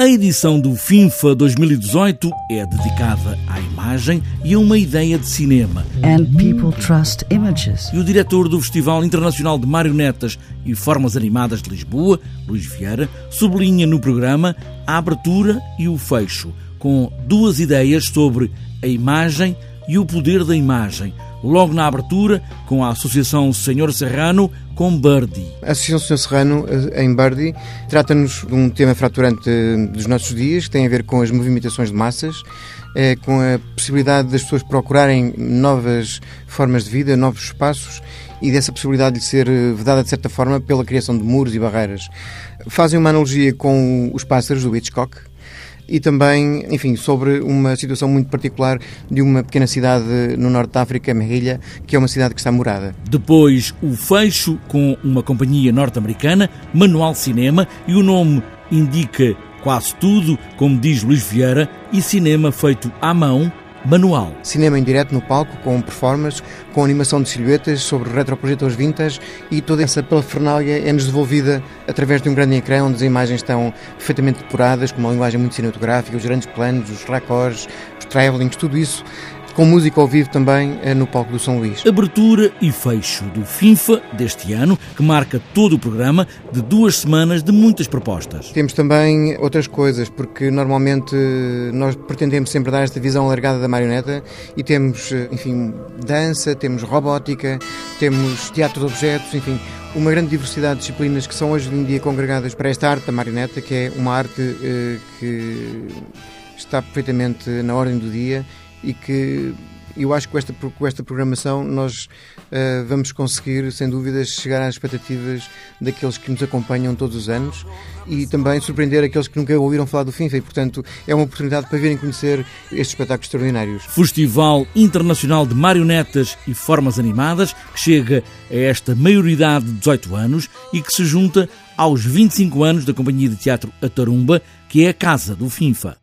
A edição do FINFA 2018 é dedicada à imagem e a uma ideia de cinema. And people trust images. E o diretor do Festival Internacional de Marionetas e Formas Animadas de Lisboa, Luís Vieira, sublinha no programa a abertura e o fecho, com duas ideias sobre a imagem e o poder da imagem logo na abertura, com a Associação Senhor Serrano, com Birdie. A Associação Senhor Serrano, eh, em Birdie, trata-nos de um tema fraturante dos nossos dias, que tem a ver com as movimentações de massas, é, com a possibilidade das pessoas procurarem novas formas de vida, novos espaços e dessa possibilidade de ser eh, vedada, de certa forma, pela criação de muros e barreiras. Fazem uma analogia com os pássaros do Hitchcock, e também, enfim, sobre uma situação muito particular de uma pequena cidade no norte da África, Merrilha, que é uma cidade que está morada. Depois, o fecho com uma companhia norte-americana, Manual Cinema, e o nome indica quase tudo, como diz Luís Vieira, e cinema feito à mão manual. Cinema em direto no palco, com performance, com animação de silhuetas sobre retroprojetores vintage e toda essa parafernália é-nos devolvida através de um grande ecrã onde as imagens estão perfeitamente depuradas, com uma linguagem muito cinematográfica, os grandes planos, os raccords, os travelings, tudo isso com música ao vivo também eh, no palco do São Luís. Abertura e fecho do FINFA deste ano, que marca todo o programa de duas semanas de muitas propostas. Temos também outras coisas, porque normalmente eh, nós pretendemos sempre dar esta visão alargada da marioneta e temos, eh, enfim, dança, temos robótica, temos teatro de objetos, enfim, uma grande diversidade de disciplinas que são hoje em dia congregadas para esta arte da marioneta, que é uma arte que está perfeitamente na ordem do dia e que eu acho que com esta, com esta programação nós uh, vamos conseguir, sem dúvidas, chegar às expectativas daqueles que nos acompanham todos os anos e também surpreender aqueles que nunca ouviram falar do FIFA e, portanto, é uma oportunidade para virem conhecer estes espetáculos extraordinários. Festival Internacional de Marionetas e Formas Animadas, que chega a esta maioridade de 18 anos e que se junta aos 25 anos da Companhia de Teatro Atarumba, que é a casa do FINFA.